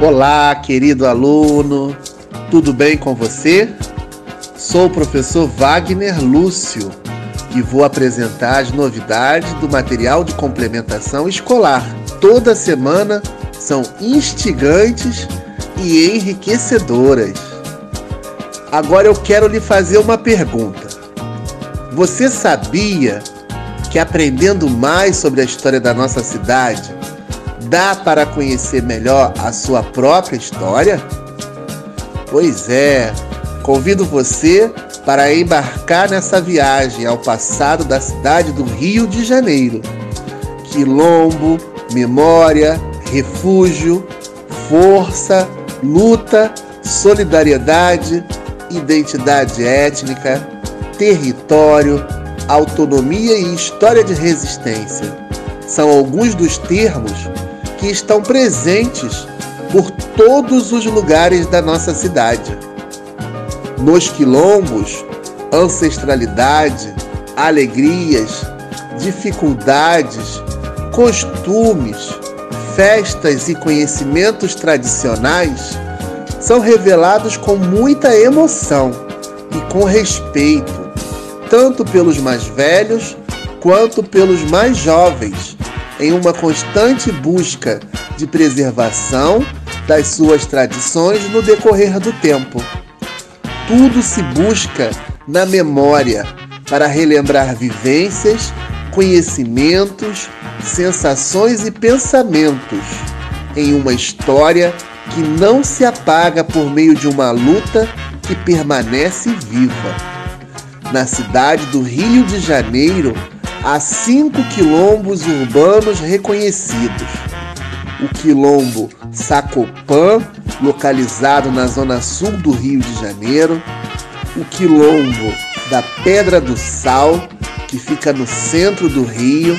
Olá, querido aluno, tudo bem com você? Sou o professor Wagner Lúcio e vou apresentar as novidades do material de complementação escolar. Toda semana são instigantes e enriquecedoras. Agora eu quero lhe fazer uma pergunta. Você sabia que aprendendo mais sobre a história da nossa cidade, dá para conhecer melhor a sua própria história? Pois é, convido você para embarcar nessa viagem ao passado da cidade do Rio de Janeiro. Quilombo, memória, refúgio, força, luta, solidariedade, identidade étnica, território, autonomia e história de resistência. São alguns dos termos que estão presentes por todos os lugares da nossa cidade. Nos quilombos, ancestralidade, alegrias, dificuldades, costumes, festas e conhecimentos tradicionais são revelados com muita emoção e com respeito, tanto pelos mais velhos quanto pelos mais jovens em uma constante busca de preservação das suas tradições no decorrer do tempo. Tudo se busca na memória para relembrar vivências, conhecimentos, sensações e pensamentos em uma história que não se apaga por meio de uma luta que permanece viva. Na cidade do Rio de Janeiro, há cinco quilombos urbanos reconhecidos. O quilombo Sacopã, localizado na zona sul do Rio de Janeiro, o quilombo da Pedra do Sal, que fica no centro do Rio,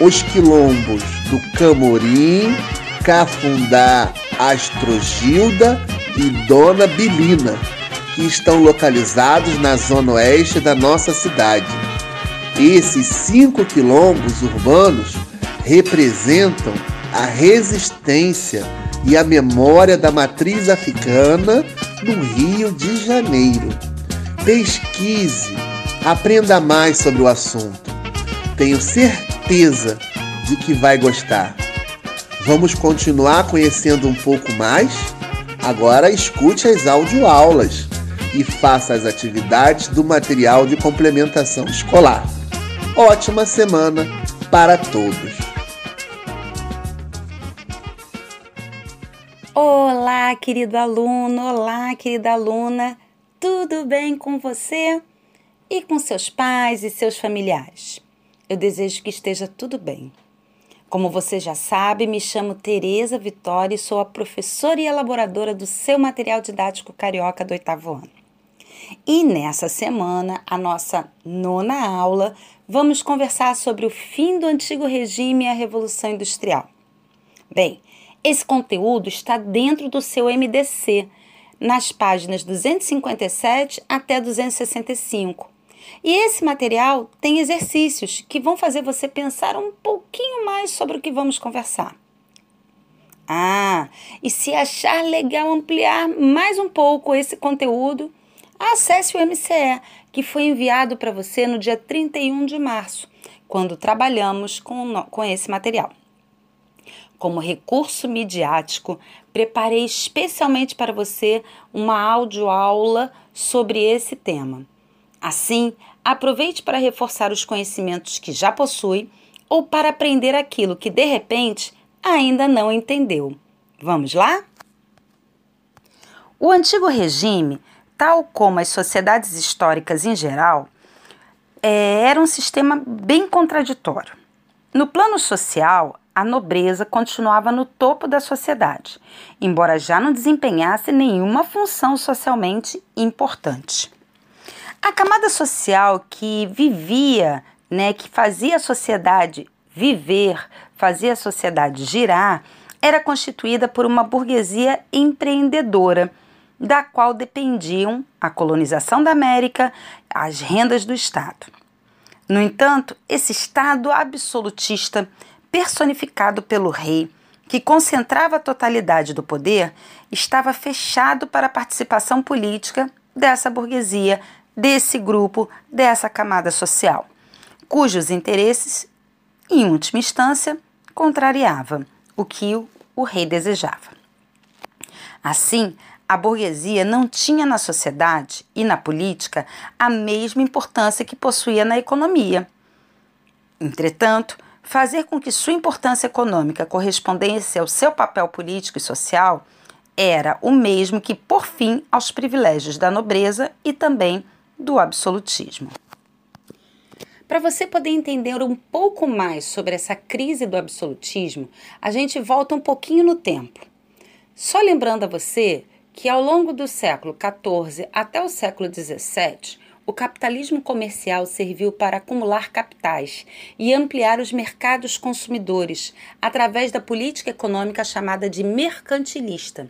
os quilombos do Camorim, Cafundá, Astrogilda e Dona Bilina, que estão localizados na zona oeste da nossa cidade. Esses cinco quilombos urbanos representam a resistência e a memória da matriz africana no Rio de Janeiro. Pesquise, aprenda mais sobre o assunto. Tenho certeza de que vai gostar. Vamos continuar conhecendo um pouco mais? Agora escute as audioaulas e faça as atividades do material de complementação escolar ótima semana para todos. Olá, querido aluno, olá, querida aluna, tudo bem com você e com seus pais e seus familiares? Eu desejo que esteja tudo bem. Como você já sabe, me chamo Tereza Vitória e sou a professora e elaboradora do seu material didático carioca do oitavo ano. E nessa semana, a nossa nona aula, vamos conversar sobre o fim do antigo regime e a Revolução Industrial. Bem, esse conteúdo está dentro do seu MDC, nas páginas 257 até 265. E esse material tem exercícios que vão fazer você pensar um pouquinho mais sobre o que vamos conversar. Ah, e se achar legal ampliar mais um pouco esse conteúdo, acesse o MCE, que foi enviado para você no dia 31 de março, quando trabalhamos com, com esse material. Como recurso midiático, preparei especialmente para você uma audioaula sobre esse tema. Assim, aproveite para reforçar os conhecimentos que já possui ou para aprender aquilo que de repente ainda não entendeu. Vamos lá? O antigo regime tal como as sociedades históricas em geral, é, era um sistema bem contraditório. No plano social, a nobreza continuava no topo da sociedade, embora já não desempenhasse nenhuma função socialmente importante. A camada social que vivia, né, que fazia a sociedade viver, fazia a sociedade girar, era constituída por uma burguesia empreendedora da qual dependiam a colonização da América, as rendas do Estado. No entanto, esse Estado absolutista, personificado pelo rei, que concentrava a totalidade do poder, estava fechado para a participação política dessa burguesia, desse grupo, dessa camada social, cujos interesses, em última instância, contrariava o que o, o rei desejava. Assim, a burguesia não tinha na sociedade e na política a mesma importância que possuía na economia. Entretanto, fazer com que sua importância econômica correspondesse ao seu papel político e social era o mesmo que por fim aos privilégios da nobreza e também do absolutismo. Para você poder entender um pouco mais sobre essa crise do absolutismo, a gente volta um pouquinho no tempo. Só lembrando a você que ao longo do século XIV até o século XVII, o capitalismo comercial serviu para acumular capitais e ampliar os mercados consumidores através da política econômica chamada de mercantilista,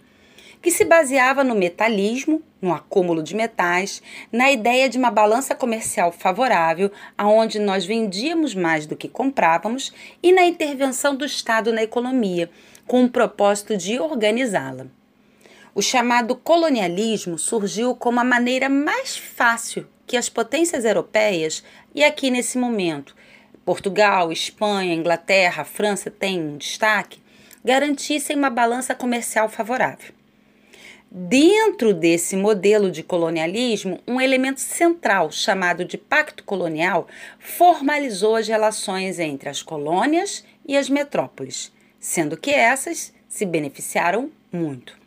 que se baseava no metalismo, no acúmulo de metais, na ideia de uma balança comercial favorável, aonde nós vendíamos mais do que comprávamos, e na intervenção do Estado na economia, com o propósito de organizá-la. O chamado colonialismo surgiu como a maneira mais fácil que as potências europeias, e aqui nesse momento, Portugal, Espanha, Inglaterra, França têm um destaque, garantissem uma balança comercial favorável. Dentro desse modelo de colonialismo, um elemento central, chamado de Pacto Colonial, formalizou as relações entre as colônias e as metrópoles, sendo que essas se beneficiaram muito.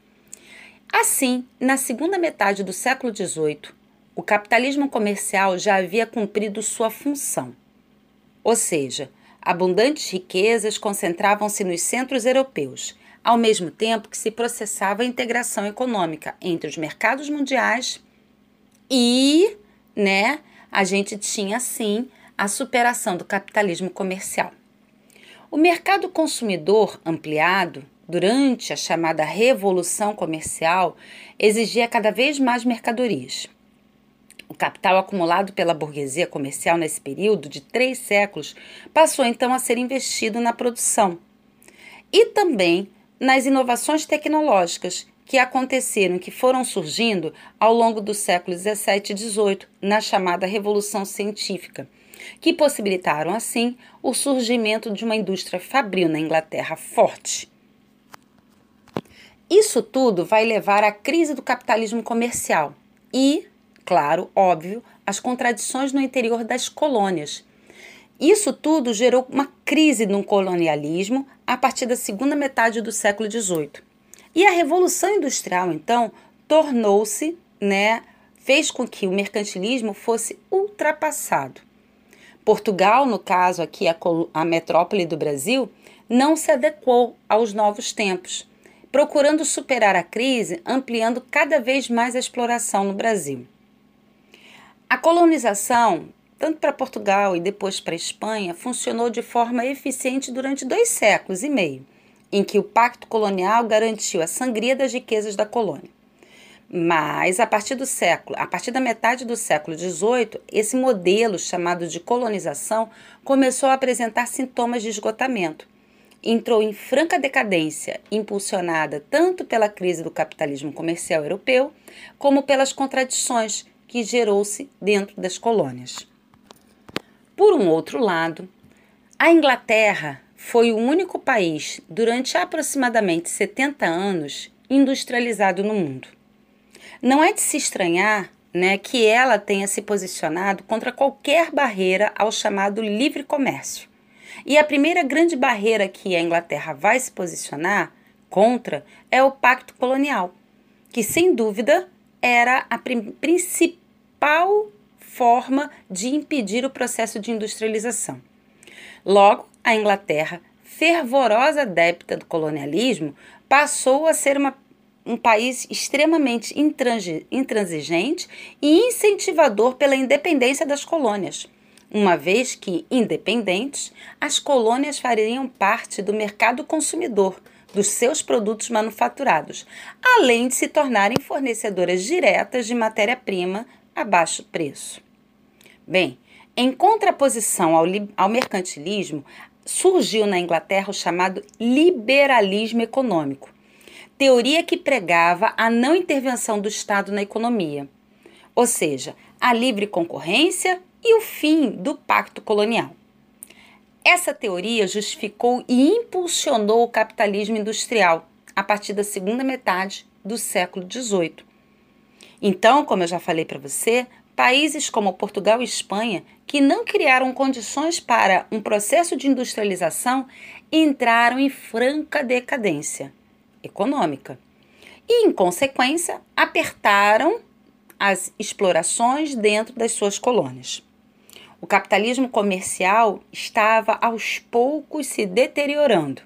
Assim, na segunda metade do século XVIII, o capitalismo comercial já havia cumprido sua função. Ou seja, abundantes riquezas concentravam-se nos centros europeus, ao mesmo tempo que se processava a integração econômica entre os mercados mundiais e, né, a gente tinha assim a superação do capitalismo comercial. O mercado consumidor ampliado durante a chamada Revolução Comercial, exigia cada vez mais mercadorias. O capital acumulado pela burguesia comercial nesse período de três séculos passou então a ser investido na produção e também nas inovações tecnológicas que aconteceram, que foram surgindo ao longo dos séculos 17 e 18, na chamada Revolução Científica, que possibilitaram assim o surgimento de uma indústria fabril na Inglaterra forte isso tudo vai levar à crise do capitalismo comercial e, claro, óbvio, as contradições no interior das colônias. Isso tudo gerou uma crise no colonialismo a partir da segunda metade do século XVIII. E a Revolução Industrial, então, tornou-se, né, fez com que o mercantilismo fosse ultrapassado. Portugal, no caso aqui a, a metrópole do Brasil, não se adequou aos novos tempos procurando superar a crise, ampliando cada vez mais a exploração no Brasil. A colonização, tanto para Portugal e depois para Espanha, funcionou de forma eficiente durante dois séculos e meio, em que o Pacto Colonial garantiu a sangria das riquezas da colônia. Mas a partir do século, a partir da metade do século XVIII, esse modelo chamado de colonização começou a apresentar sintomas de esgotamento entrou em franca decadência, impulsionada tanto pela crise do capitalismo comercial europeu, como pelas contradições que gerou-se dentro das colônias. Por um outro lado, a Inglaterra foi o único país durante aproximadamente 70 anos industrializado no mundo. Não é de se estranhar né, que ela tenha se posicionado contra qualquer barreira ao chamado livre comércio. E a primeira grande barreira que a Inglaterra vai se posicionar contra é o Pacto Colonial, que sem dúvida era a principal forma de impedir o processo de industrialização. Logo, a Inglaterra, fervorosa adepta do colonialismo, passou a ser uma, um país extremamente intransigente e incentivador pela independência das colônias uma vez que, independentes, as colônias fariam parte do mercado consumidor dos seus produtos manufaturados, além de se tornarem fornecedoras diretas de matéria-prima a baixo preço. Bem, em contraposição ao, ao mercantilismo, surgiu na Inglaterra o chamado liberalismo econômico, teoria que pregava a não intervenção do Estado na economia, ou seja, a livre concorrência e o fim do pacto colonial. Essa teoria justificou e impulsionou o capitalismo industrial a partir da segunda metade do século XVIII. Então, como eu já falei para você, países como Portugal e Espanha, que não criaram condições para um processo de industrialização, entraram em franca decadência econômica e, em consequência, apertaram as explorações dentro das suas colônias. O capitalismo comercial estava aos poucos se deteriorando,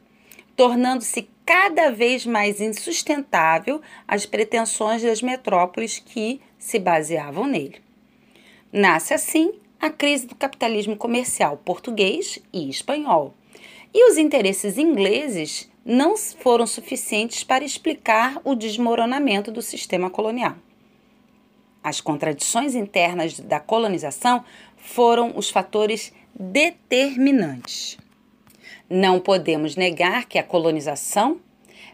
tornando-se cada vez mais insustentável as pretensões das metrópoles que se baseavam nele. Nasce assim a crise do capitalismo comercial português e espanhol. E os interesses ingleses não foram suficientes para explicar o desmoronamento do sistema colonial. As contradições internas da colonização foram os fatores determinantes. Não podemos negar que a colonização,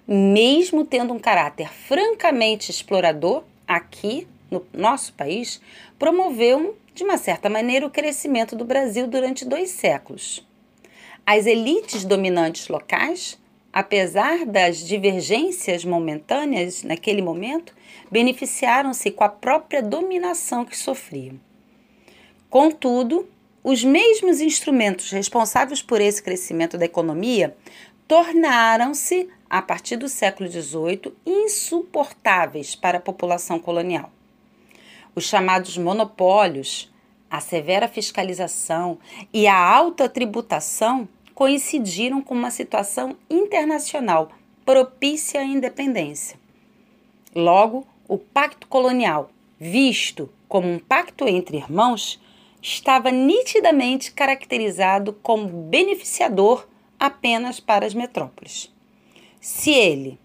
mesmo tendo um caráter francamente explorador aqui no nosso país, promoveu, de uma certa maneira, o crescimento do Brasil durante dois séculos. As elites dominantes locais, apesar das divergências momentâneas naquele momento, beneficiaram-se com a própria dominação que sofriam. Contudo, os mesmos instrumentos responsáveis por esse crescimento da economia tornaram-se, a partir do século XVIII, insuportáveis para a população colonial. Os chamados monopólios, a severa fiscalização e a alta tributação coincidiram com uma situação internacional propícia à independência. Logo, o pacto colonial, visto como um pacto entre irmãos, estava nitidamente caracterizado como beneficiador apenas para as metrópoles. Se ele,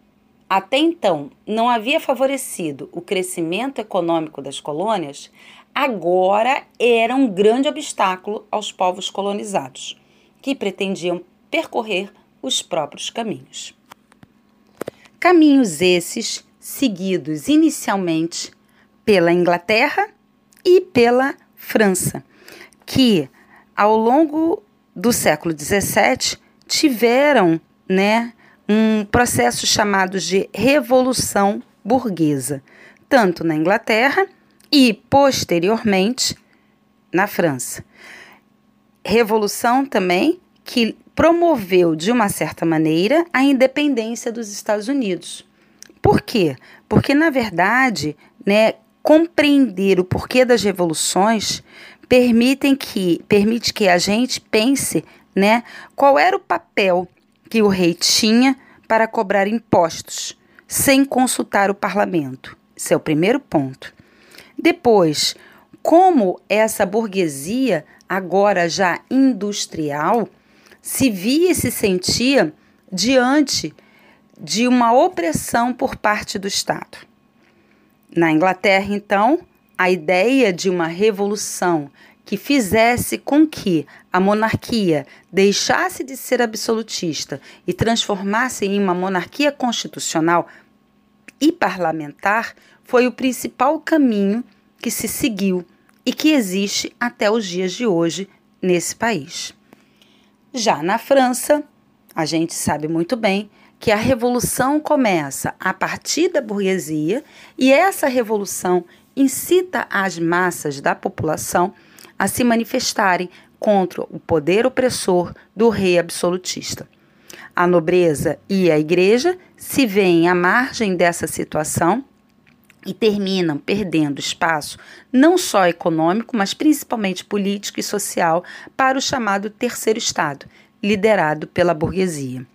até então não havia favorecido o crescimento econômico das colônias, agora era um grande obstáculo aos povos colonizados, que pretendiam percorrer os próprios caminhos. Caminhos esses seguidos inicialmente pela Inglaterra e pela França, que ao longo do século XVII tiveram né, um processo chamado de Revolução Burguesa, tanto na Inglaterra e, posteriormente, na França. Revolução também que promoveu, de uma certa maneira, a independência dos Estados Unidos. Por quê? Porque, na verdade, né, compreender o porquê das revoluções permitem que, permite que a gente pense né, qual era o papel que o rei tinha para cobrar impostos sem consultar o parlamento. Esse é o primeiro ponto. Depois, como essa burguesia, agora já industrial, se via e se sentia diante de uma opressão por parte do Estado. Na Inglaterra, então, a ideia de uma revolução que fizesse com que a monarquia deixasse de ser absolutista e transformasse em uma monarquia constitucional e parlamentar foi o principal caminho que se seguiu e que existe até os dias de hoje nesse país. Já na França, a gente sabe muito bem que a revolução começa a partir da burguesia e essa revolução incita as massas da população a se manifestarem contra o poder opressor do rei absolutista. A nobreza e a igreja se veem à margem dessa situação e terminam perdendo espaço não só econômico, mas principalmente político e social para o chamado terceiro estado, liderado pela burguesia.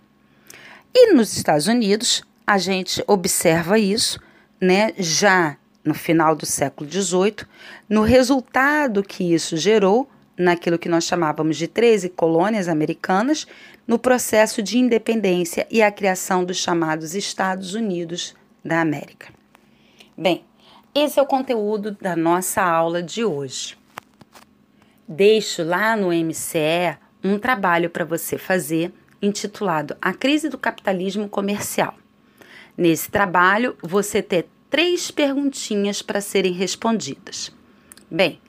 E nos Estados Unidos, a gente observa isso, né, já no final do século XVIII, no resultado que isso gerou naquilo que nós chamávamos de 13 colônias americanas, no processo de independência e a criação dos chamados Estados Unidos da América. Bem, esse é o conteúdo da nossa aula de hoje. Deixo lá no MCE um trabalho para você fazer intitulado A Crise do Capitalismo Comercial. Nesse trabalho, você ter três perguntinhas para serem respondidas. Bem,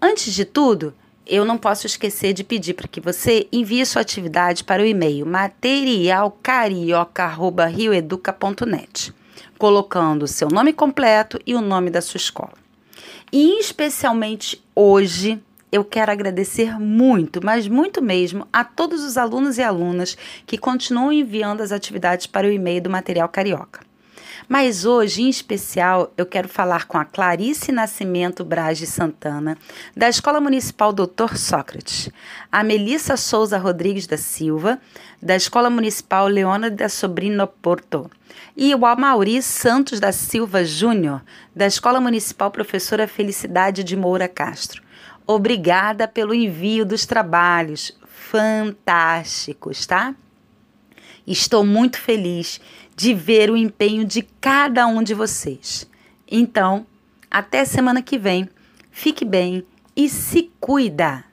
antes de tudo, eu não posso esquecer de pedir para que você envie sua atividade para o e-mail materialcarioca.rioeduca.net, colocando seu nome completo e o nome da sua escola. E especialmente hoje, eu quero agradecer muito, mas muito mesmo, a todos os alunos e alunas que continuam enviando as atividades para o e-mail do Material Carioca. Mas hoje, em especial, eu quero falar com a Clarice Nascimento Braz de Santana, da Escola Municipal Doutor Sócrates, a Melissa Souza Rodrigues da Silva, da Escola Municipal Leona da Sobrino Porto, e o Amauri Santos da Silva Júnior, da Escola Municipal Professora Felicidade de Moura Castro. Obrigada pelo envio dos trabalhos fantásticos, tá? Estou muito feliz de ver o empenho de cada um de vocês. Então, até semana que vem. Fique bem e se cuida!